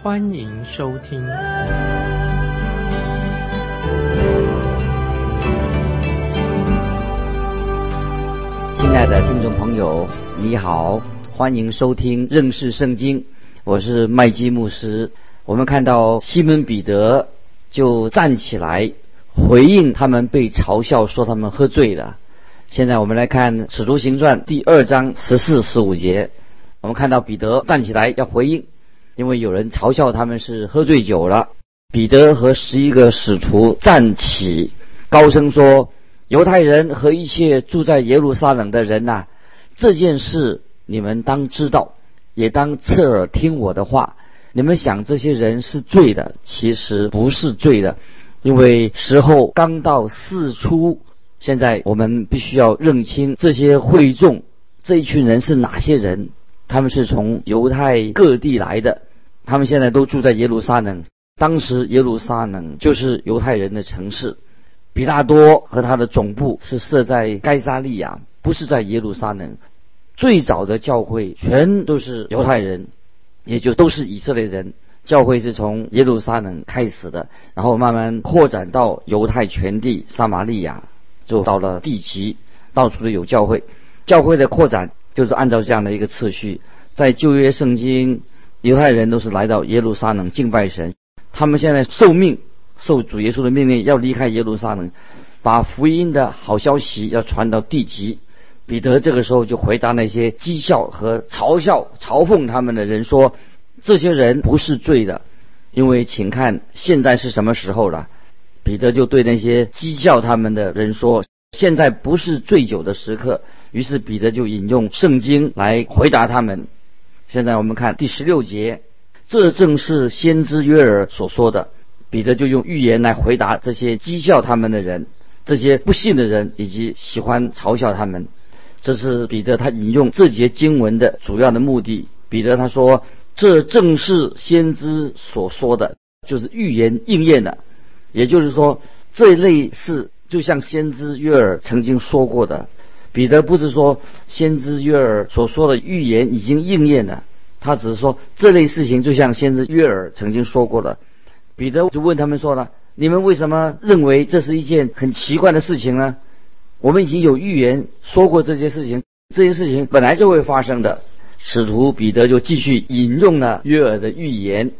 欢迎收听。亲爱的听众朋友，你好，欢迎收听认识圣经，我是麦基牧师。我们看到西门彼得就站起来。回应他们被嘲笑说他们喝醉了。现在我们来看《使徒行传》第二章十四、十五节，我们看到彼得站起来要回应，因为有人嘲笑他们是喝醉酒了。彼得和十一个使徒站起，高声说：“犹太人和一切住在耶路撒冷的人呐，这件事你们当知道，也当侧耳听我的话。你们想这些人是醉的，其实不是醉的。”因为时候刚到四初，现在我们必须要认清这些会众这一群人是哪些人。他们是从犹太各地来的，他们现在都住在耶路撒冷。当时耶路撒冷就是犹太人的城市，比拉多和他的总部是设在该撒利亚，不是在耶路撒冷。最早的教会全都是犹太人，也就都是以色列人。教会是从耶路撒冷开始的，然后慢慢扩展到犹太全地、撒玛利亚，就到了地极，到处都有教会。教会的扩展就是按照这样的一个次序。在旧约圣经，犹太人都是来到耶路撒冷敬拜神。他们现在受命，受主耶稣的命令，要离开耶路撒冷，把福音的好消息要传到地极。彼得这个时候就回答那些讥笑和嘲笑、嘲讽他们的人说。这些人不是罪的，因为请看现在是什么时候了。彼得就对那些讥笑他们的人说：“现在不是醉酒的时刻。”于是彼得就引用圣经来回答他们。现在我们看第十六节，这正是先知约尔所说的。彼得就用预言来回答这些讥笑他们的人、这些不信的人以及喜欢嘲笑他们。这是彼得他引用这节经文的主要的目的。彼得他说。这正是先知所说的，就是预言应验的。也就是说，这类事就像先知约尔曾经说过的。彼得不是说先知约尔所说的预言已经应验了，他只是说这类事情就像先知约尔曾经说过的。彼得就问他们说了：“你们为什么认为这是一件很奇怪的事情呢？我们已经有预言说过这些事情，这些事情本来就会发生的。”使徒彼得就继续引用了约尔的预言，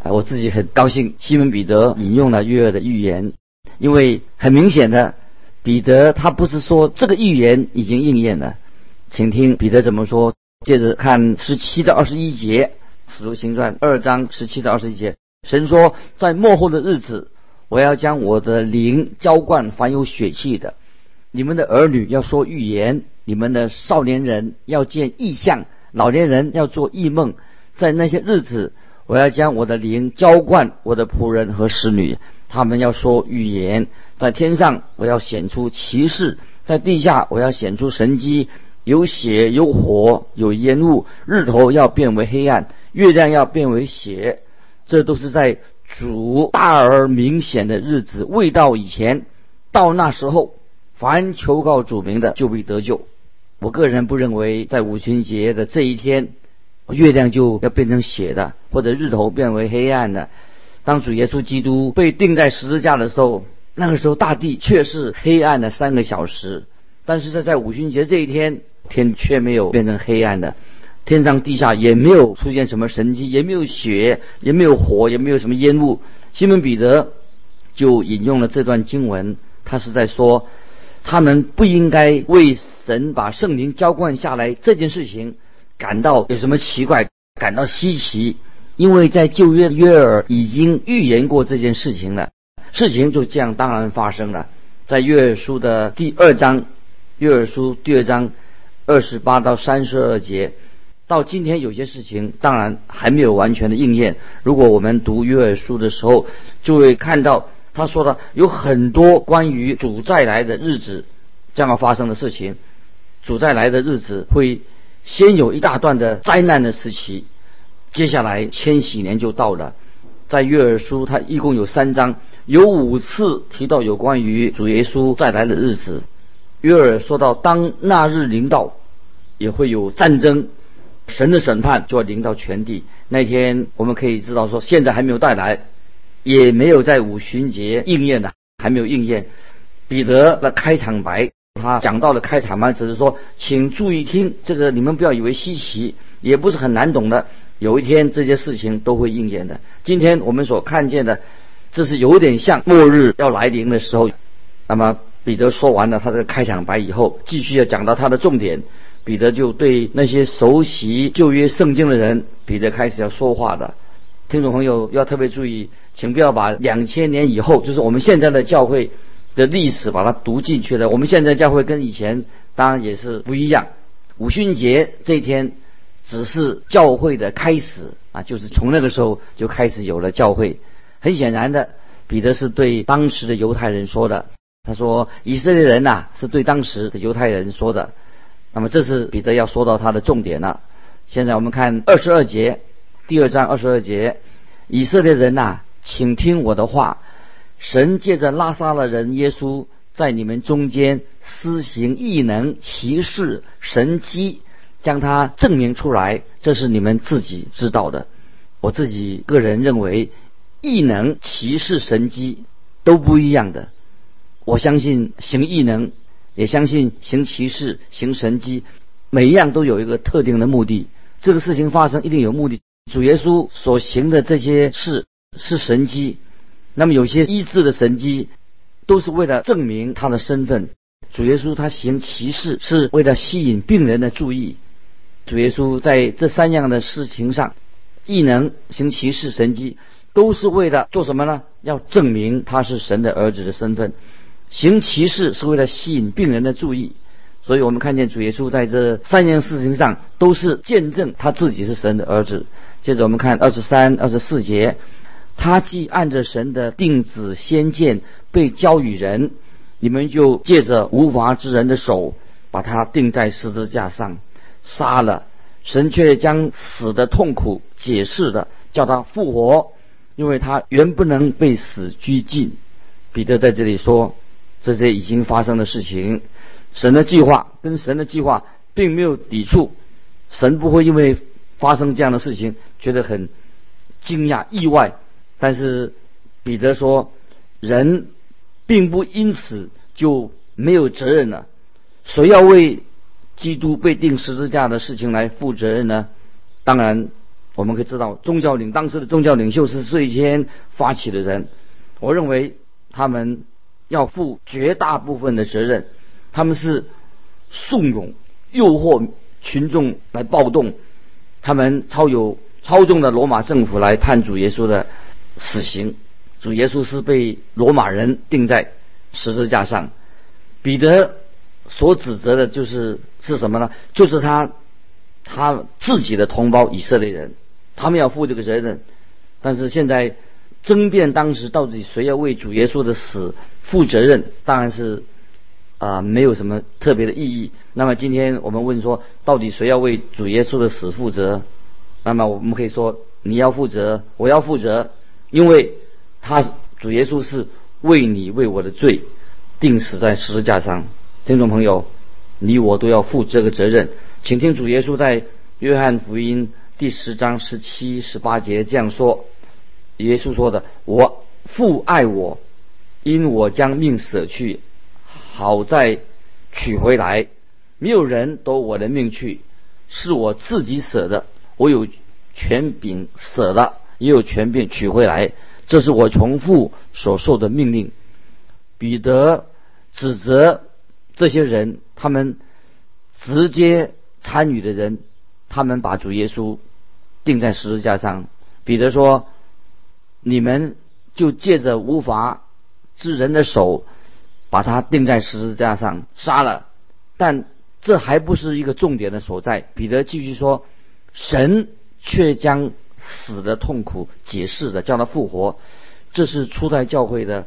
啊，我自己很高兴，西门彼得引用了约尔的预言，因为很明显的，彼得他不是说这个预言已经应验了，请听彼得怎么说。接着看十七到二十一节，使徒行传二章十七到二十一节，神说，在末后的日子，我要将我的灵浇灌凡有血气的，你们的儿女要说预言，你们的少年人要见异象。老年人要做异梦，在那些日子，我要将我的灵浇灌我的仆人和使女，他们要说预言。在天上，我要显出奇事；在地下，我要显出神机。有血，有火，有烟雾。日头要变为黑暗，月亮要变为血。这都是在主大而明显的日子未到以前。到那时候，凡求告主名的，就必得救。我个人不认为，在五旬节的这一天，月亮就要变成血的，或者日头变为黑暗的。当主耶稣基督被钉在十字架的时候，那个时候大地却是黑暗的三个小时。但是，在在五旬节这一天，天却没有变成黑暗的，天上地下也没有出现什么神迹，也没有血，也没有火，也没有什么烟雾。西门彼得就引用了这段经文，他是在说。他们不应该为神把圣灵浇灌下来这件事情感到有什么奇怪，感到稀奇，因为在旧约约尔已经预言过这件事情了，事情就这样当然发生了。在约尔书的第二章，约尔书第二章二十八到三十二节，到今天有些事情当然还没有完全的应验。如果我们读约尔书的时候，就会看到他说的有很多关于主再来的日子将要发生的事情。主再来的日子会先有一大段的灾难的时期，接下来千禧年就到了。在约尔书，它一共有三章，有五次提到有关于主耶稣再来的日子。约尔说到，当那日临到，也会有战争。神的审判就要临到全地。那天我们可以知道说，现在还没有带来，也没有在五旬节应验的，还没有应验。彼得的开场白，他讲到的开场白只是说，请注意听，这个你们不要以为稀奇，也不是很难懂的。有一天这些事情都会应验的。今天我们所看见的，这是有点像末日要来临的时候。那么彼得说完了他这个开场白以后，继续要讲到他的重点。彼得就对那些熟悉旧约圣经的人，彼得开始要说话的。听众朋友要特别注意，请不要把两千年以后，就是我们现在的教会的历史，把它读进去了。我们现在教会跟以前当然也是不一样。五旬节这一天只是教会的开始啊，就是从那个时候就开始有了教会。很显然的，彼得是对当时的犹太人说的。他说：“以色列人呐，是对当时的犹太人说的。”那么这是彼得要说到他的重点了。现在我们看二十二节，第二章二十二节，以色列人呐，请听我的话。神借着拉撒勒人耶稣在你们中间施行异能、奇事、神机，将它证明出来，这是你们自己知道的。我自己个人认为，异能、奇事、神机都不一样的。我相信行异能。也相信行奇事、行神迹，每一样都有一个特定的目的。这个事情发生一定有目的。主耶稣所行的这些事是神迹，那么有些医治的神迹都是为了证明他的身份。主耶稣他行奇事是为了吸引病人的注意。主耶稣在这三样的事情上，异能、行奇事、神迹，都是为了做什么呢？要证明他是神的儿子的身份。行奇事是为了吸引病人的注意，所以我们看见主耶稣在这三件事情上都是见证他自己是神的儿子。接着我们看二十三、二十四节，他既按着神的定旨先见被交与人，你们就借着无法之人的手把他钉在十字架上杀了。神却将死的痛苦解释的叫他复活，因为他原不能被死拘禁。彼得在这里说。这些已经发生的事情，神的计划跟神的计划并没有抵触，神不会因为发生这样的事情觉得很惊讶意外。但是彼得说，人并不因此就没有责任了。谁要为基督被钉十字架的事情来负责任呢？当然，我们可以知道，宗教领当时的宗教领袖是最先发起的人。我认为他们。要负绝大部分的责任，他们是怂恿、诱惑群众来暴动，他们操有操纵的罗马政府来判主耶稣的死刑。主耶稣是被罗马人钉在十字架上。彼得所指责的就是是什么呢？就是他他自己的同胞以色列人，他们要负这个责任。但是现在争辩当时到底谁要为主耶稣的死？负责任当然是啊，没有什么特别的意义。那么今天我们问说，到底谁要为主耶稣的死负责？那么我们可以说，你要负责，我要负责，因为他主耶稣是为你为我的罪定死在十字架上。听众朋友，你我都要负这个责任。请听主耶稣在约翰福音第十章十七、十八节这样说：耶稣说的，我父爱我。因我将命舍去，好再取回来。没有人夺我的命去，是我自己舍的。我有权柄舍了，也有权柄取回来。这是我从父所受的命令。彼得指责这些人，他们直接参与的人，他们把主耶稣钉在十字架上。彼得说：“你们就借着无法。”之人的手，把他钉在十字架上杀了，但这还不是一个重点的所在。彼得继续说：“神却将死的痛苦解释的叫他复活。这是初代教会的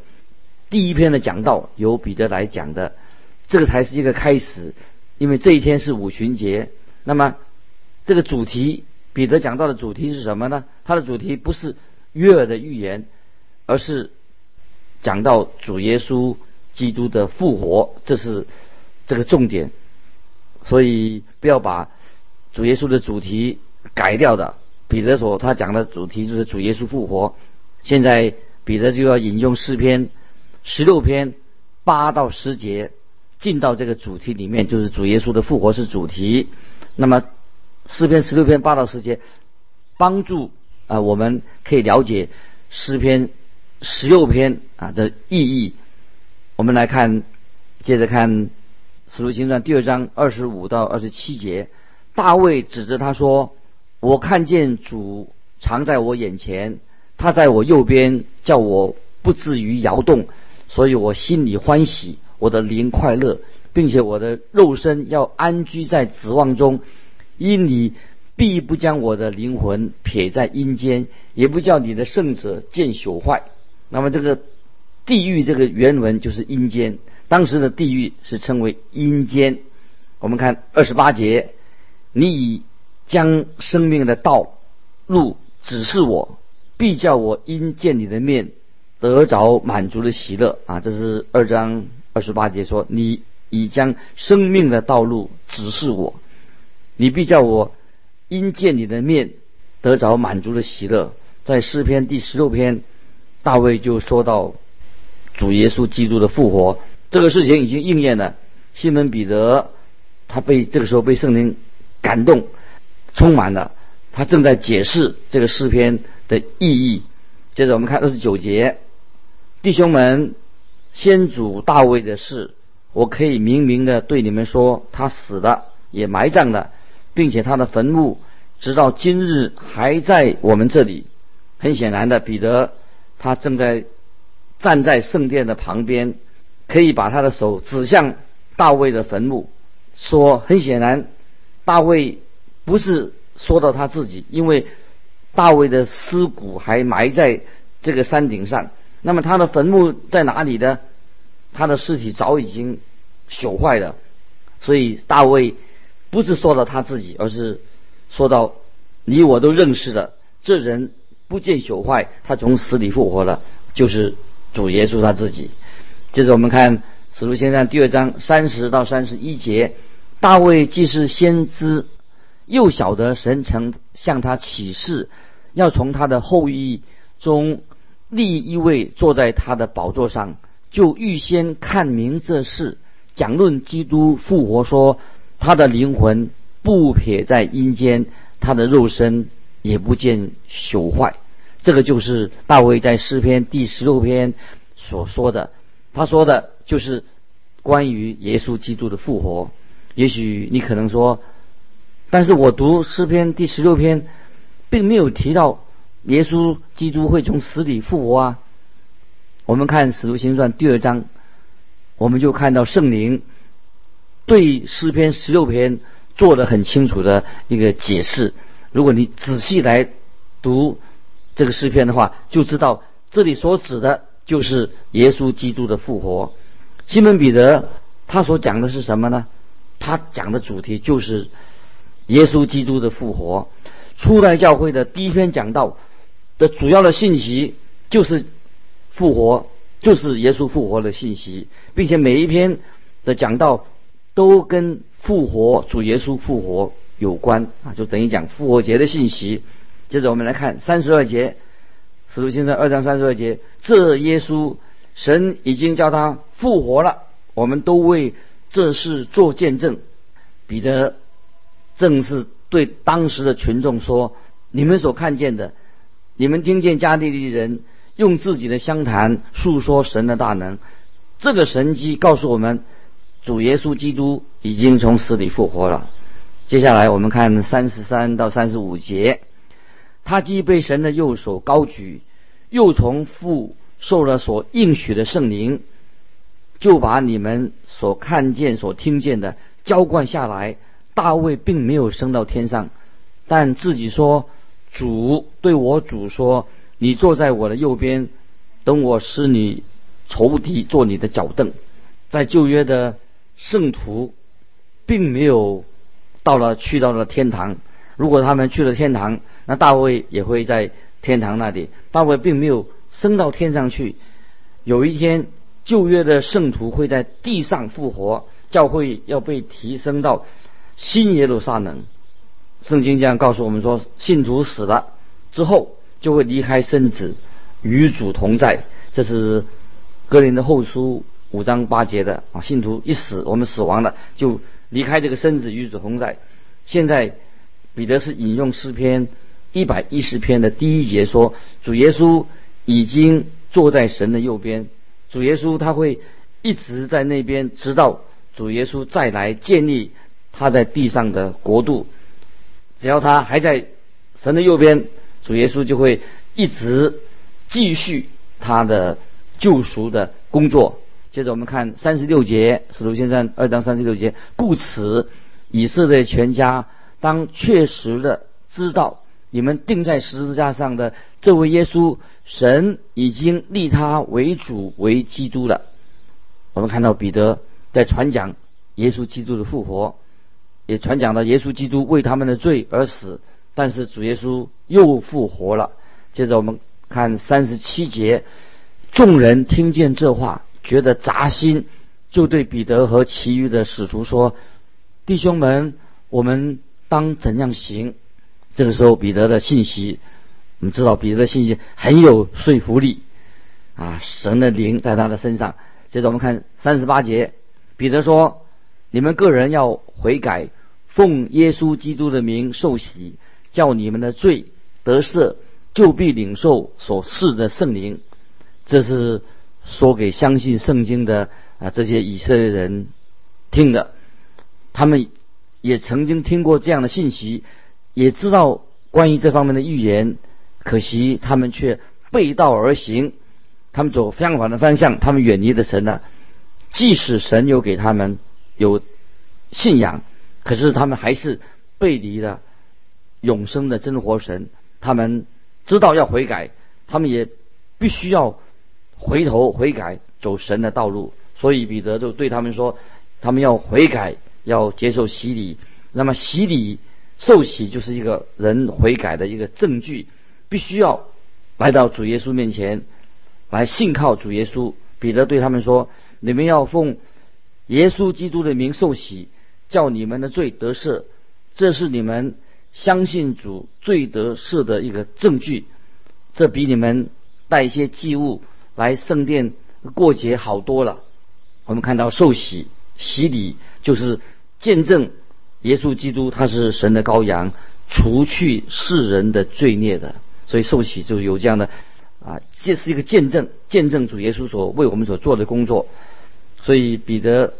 第一篇的讲道，由彼得来讲的，这个才是一个开始。因为这一天是五旬节，那么这个主题，彼得讲到的主题是什么呢？他的主题不是约尔的预言，而是讲到主耶稣基督的复活，这是这个重点。所以不要把主耶稣的主题改掉的。彼得所他讲的主题就是主耶稣复活。现在彼得就要引用诗篇十六篇八到十节。进到这个主题里面，就是主耶稣的复活是主题。那么诗篇十六篇八到十节，帮助啊我们可以了解诗篇十六篇啊的意义。我们来看，接着看《使徒行传》第二章二十五到二十七节，大卫指着他说：“我看见主藏在我眼前，他在我右边，叫我不至于摇动，所以我心里欢喜。”我的灵快乐，并且我的肉身要安居在指望中，因你必不将我的灵魂撇在阴间，也不叫你的圣者见朽坏。那么这个地狱这个原文就是阴间，当时的地狱是称为阴间。我们看二十八节，你已将生命的道路指示我，必叫我因见你的面得着满足的喜乐啊！这是二章。二十八节说：“你已将生命的道路指示我，你必叫我因见你的面得着满足的喜乐。”在诗篇第十六篇，大卫就说到主耶稣基督的复活，这个事情已经应验了。西门彼得他被这个时候被圣灵感动，充满了，他正在解释这个诗篇的意义。接着我们看二十九节，弟兄们。先祖大卫的事，我可以明明的对你们说，他死了，也埋葬了，并且他的坟墓直到今日还在我们这里。很显然的，彼得他正在站在圣殿的旁边，可以把他的手指向大卫的坟墓，说：很显然，大卫不是说到他自己，因为大卫的尸骨还埋在这个山顶上。那么他的坟墓在哪里呢？他的尸体早已经朽坏了，所以大卫不是说到他自己，而是说到你我都认识的这人不见朽坏，他从死里复活了，就是主耶稣他自己。接着我们看《使徒行传》第二章三十到三十一节，大卫既是先知，又晓得神曾向他启示，要从他的后裔中立一位坐在他的宝座上。就预先看明这事，讲论基督复活，说他的灵魂不撇在阴间，他的肉身也不见朽坏。这个就是大卫在诗篇第十六篇所说的。他说的就是关于耶稣基督的复活。也许你可能说，但是我读诗篇第十六篇，并没有提到耶稣基督会从死里复活啊。我们看《使徒行传》第二章，我们就看到圣灵对诗篇十六篇做了很清楚的一个解释。如果你仔细来读这个诗篇的话，就知道这里所指的就是耶稣基督的复活。西门彼得他所讲的是什么呢？他讲的主题就是耶稣基督的复活。初代教会的第一篇讲道的主要的信息就是。复活就是耶稣复活的信息，并且每一篇的讲道都跟复活主耶稣复活有关啊，就等于讲复活节的信息。接着我们来看三十二节，使徒行传二章三十二节，这耶稣神已经叫他复活了，我们都为这事做见证。彼得正是对当时的群众说：“你们所看见的，你们听见加利利人。”用自己的香谈诉说神的大能，这个神迹告诉我们，主耶稣基督已经从死里复活了。接下来我们看三十三到三十五节，他既被神的右手高举，又从父受了所应许的圣灵，就把你们所看见、所听见的浇灌下来。大卫并没有升到天上，但自己说：“主对我主说，你坐在我的右边，等我使你仇敌做你的脚凳。”在旧约的圣徒，并没有到了去到了天堂。如果他们去了天堂，那大卫也会在天堂那里。大卫并没有升到天上去。有一天，旧约的圣徒会在地上复活，教会要被提升到新耶路撒冷。圣经这样告诉我们说，信徒死了之后就会离开身子，与主同在。这是格林的后书五章八节的啊。信徒一死，我们死亡了，就离开这个身子，与主同在。现在。彼得是引用诗篇一百一十篇的第一节说：“主耶稣已经坐在神的右边，主耶稣他会一直在那边，直到主耶稣再来建立他在地上的国度。只要他还在神的右边，主耶稣就会一直继续他的救赎的工作。”接着我们看三十六节，使徒先生二章三十六节，故此以色列全家。当确实的知道，你们钉在十字架上的这位耶稣，神已经立他为主为基督了。我们看到彼得在传讲耶稣基督的复活，也传讲了耶稣基督为他们的罪而死，但是主耶稣又复活了。接着我们看三十七节，众人听见这话，觉得扎心，就对彼得和其余的使徒说：“弟兄们，我们。”当怎样行？这个时候，彼得的信息，我们知道彼得的信息很有说服力啊！神的灵在他的身上。接着我们看三十八节，彼得说：“你们个人要悔改，奉耶稣基督的名受洗，叫你们的罪得赦，就必领受所赐的圣灵。”这是说给相信圣经的啊这些以色列人听的，他们。也曾经听过这样的信息，也知道关于这方面的预言，可惜他们却背道而行，他们走相反的方向，他们远离了神了。即使神有给他们有信仰，可是他们还是背离了永生的真活神。他们知道要悔改，他们也必须要回头悔改，走神的道路。所以彼得就对他们说：“他们要悔改。”要接受洗礼，那么洗礼受洗就是一个人悔改的一个证据，必须要来到主耶稣面前来信靠主耶稣。彼得对他们说：“你们要奉耶稣基督的名受洗，叫你们的罪得赦，这是你们相信主罪得赦的一个证据。这比你们带一些祭物来圣殿过节好多了。”我们看到受洗洗礼就是。见证耶稣基督他是神的羔羊，除去世人的罪孽的，所以受洗就是有这样的啊，这是一个见证，见证主耶稣所为我们所做的工作。所以彼得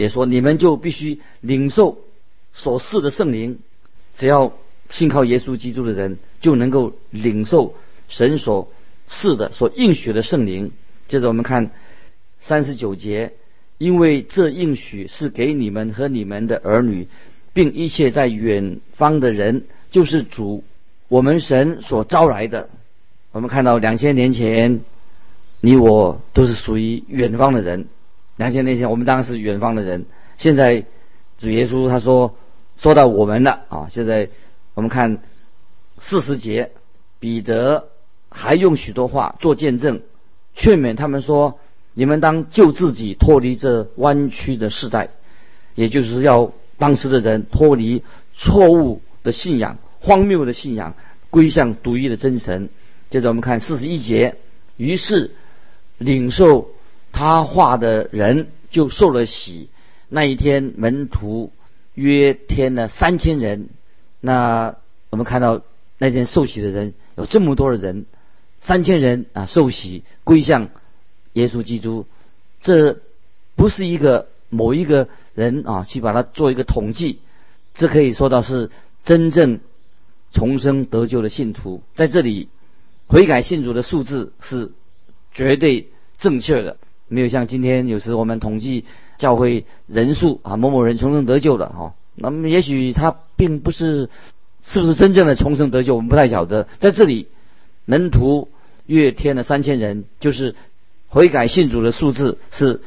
也说，你们就必须领受所赐的圣灵，只要信靠耶稣基督的人，就能够领受神所赐的、所应许的圣灵。接着我们看三十九节。因为这应许是给你们和你们的儿女，并一切在远方的人，就是主我们神所招来的。我们看到两千年前，你我都是属于远方的人。两千年前我们当然是远方的人。现在主耶稣他说说到我们了啊！现在我们看四十节，彼得还用许多话做见证，劝勉他们说。你们当救自己脱离这弯曲的时代，也就是要当时的人脱离错误的信仰、荒谬的信仰，归向独一的真神。接着我们看四十一节，于是领受他画的人就受了洗。那一天门徒约添了三千人。那我们看到那天受洗的人有这么多的人，三千人啊受洗归向。耶稣基督，这不是一个某一个人啊，去把它做一个统计，这可以说到是真正重生得救的信徒。在这里，悔改信主的数字是绝对正确的，没有像今天有时我们统计教会人数啊，某某人重生得救了哈，那么也许他并不是是不是真正的重生得救，我们不太晓得。在这里，门徒约添了三千人，就是悔改信主的数字是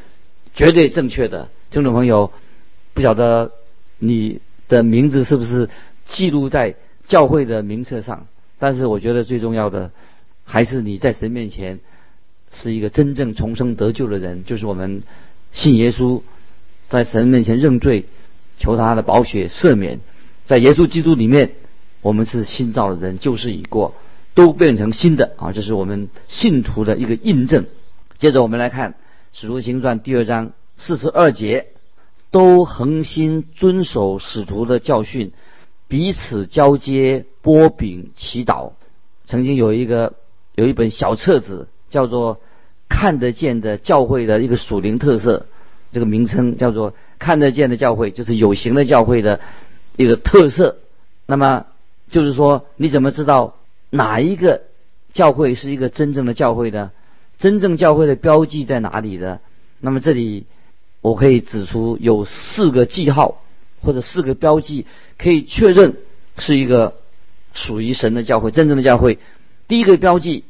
绝对正确的。听众朋友，不晓得你的名字是不是记录在教会的名册上？但是我觉得最重要的还是你在神面前是一个真正重生得救的人，就是我们信耶稣，在神面前认罪，求他的宝血赦免，在耶稣基督里面。我们是新造的人，旧事已过，都变成新的啊！这是我们信徒的一个印证。接着我们来看《使徒行传》第二章四十二节，都恒心遵守使徒的教训，彼此交接、波饼、祈祷。曾经有一个有一本小册子，叫做《看得见的教会的一个属灵特色》，这个名称叫做“看得见的教会”，就是有形的教会的一个特色。那么。就是说，你怎么知道哪一个教会是一个真正的教会呢？真正教会的标记在哪里的？那么这里我可以指出有四个记号或者四个标记，可以确认是一个属于神的教会，真正的教会。第一个标记，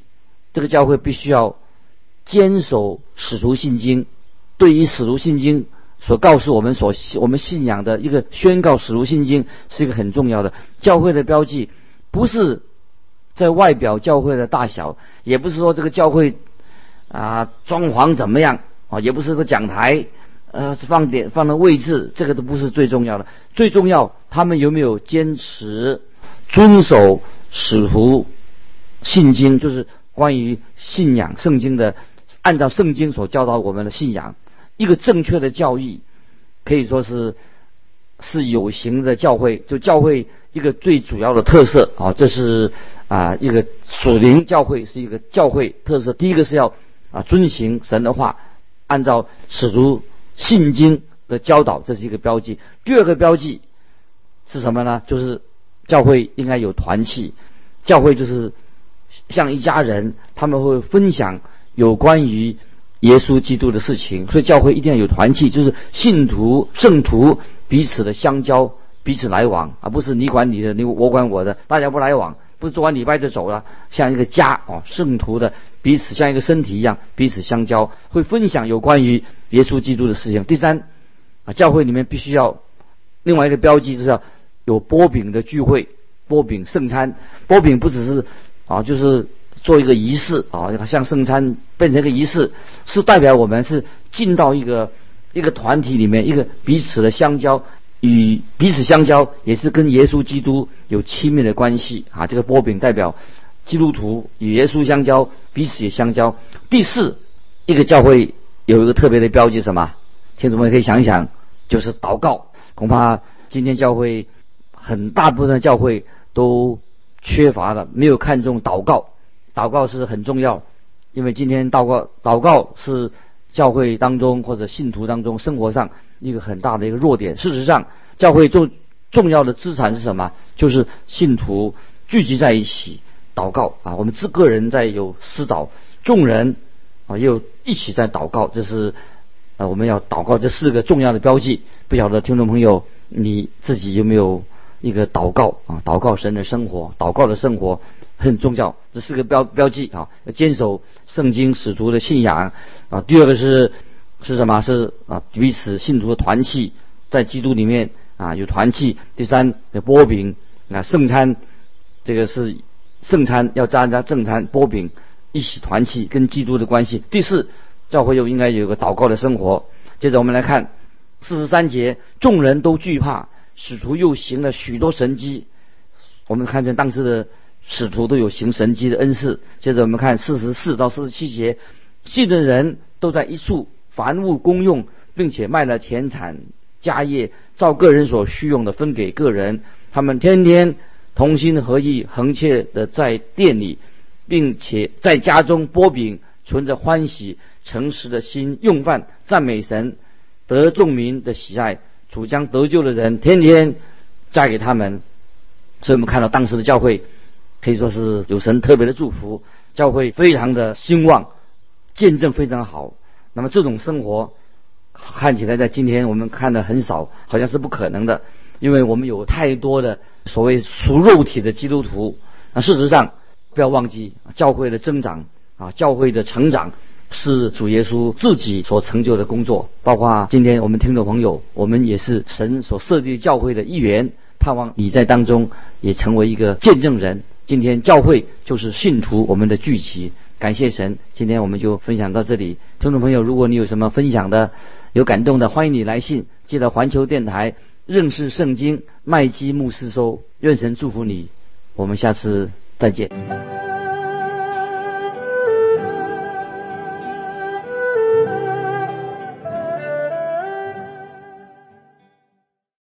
这个教会必须要坚守使徒信经，对于使徒信经。所告诉我们所我们信仰的一个宣告，使徒信经是一个很重要的教会的标记，不是在外表教会的大小，也不是说这个教会啊装潢怎么样啊，也不是个讲台呃放点放的位置，这个都不是最重要的。最重要，他们有没有坚持遵守使徒信经，就是关于信仰圣经的，按照圣经所教导我们的信仰。一个正确的教义，可以说是是有形的教会，就教会一个最主要的特色啊，这是啊一个属灵教会是一个教会特色。第一个是要啊遵行神的话，按照使徒信经的教导，这是一个标记。第二个标记是什么呢？就是教会应该有团契，教会就是像一家人，他们会分享有关于。耶稣基督的事情，所以教会一定要有团契，就是信徒、圣徒彼此的相交、彼此来往，而不是你管你的，你我管我的，大家不来往，不是做完礼拜就走了，像一个家哦，圣徒的彼此像一个身体一样彼此相交，会分享有关于耶稣基督的事情。第三，啊，教会里面必须要另外一个标记，就是要有波饼的聚会，波饼圣餐，波饼不只是啊，就是。做一个仪式啊，像圣餐变成一个仪式，是代表我们是进到一个一个团体里面，一个彼此的相交，与彼此相交，也是跟耶稣基督有亲密的关系啊。这个波饼代表基督徒与耶稣相交，彼此也相交。第四，一个教会有一个特别的标记，什么？听众们可以想一想，就是祷告。恐怕今天教会很大部分的教会都缺乏的，没有看重祷告。祷告是很重要，因为今天祷告，祷告是教会当中或者信徒当中生活上一个很大的一个弱点。事实上，教会重重要的资产是什么？就是信徒聚集在一起祷告啊。我们自个人在有私祷，众人啊又一起在祷告，这是啊我们要祷告这四个重要的标记。不晓得听众朋友你自己有没有一个祷告啊？祷告神的生活，祷告的生活。很重要，这四个标标记啊，要坚守圣经使徒的信仰啊。第二个是是什么？是啊，彼此信徒的团契，在基督里面啊有团契。第三，有波饼啊，圣餐，这个是圣餐要加加正餐，波饼一起团契，跟基督的关系。第四，教会又应该有个祷告的生活。接着我们来看四十三节，众人都惧怕，使徒又行了许多神迹。我们看见当时的。使徒都有行神迹的恩赐。接着我们看四十四到四十七节，信的人都在一处，凡物公用，并且卖了田产家业，照个人所需用的分给个人。他们天天同心合意，恒切的在店里，并且在家中剥饼，存着欢喜诚实的心用饭，赞美神，得众民的喜爱。主将得救的人天天嫁给他们。所以我们看到当时的教会。可以说是有神特别的祝福，教会非常的兴旺，见证非常好。那么这种生活看起来在今天我们看的很少，好像是不可能的。因为我们有太多的所谓属肉体的基督徒。那事实上，不要忘记教会的增长啊，教会的成长是主耶稣自己所成就的工作。包括今天我们听众朋友，我们也是神所设立教会的一员，盼望你在当中也成为一个见证人。今天教会就是信徒我们的聚集，感谢神。今天我们就分享到这里，听众朋友，如果你有什么分享的、有感动的，欢迎你来信，记得环球电台认识圣经麦基牧师收。愿神祝福你，我们下次再见。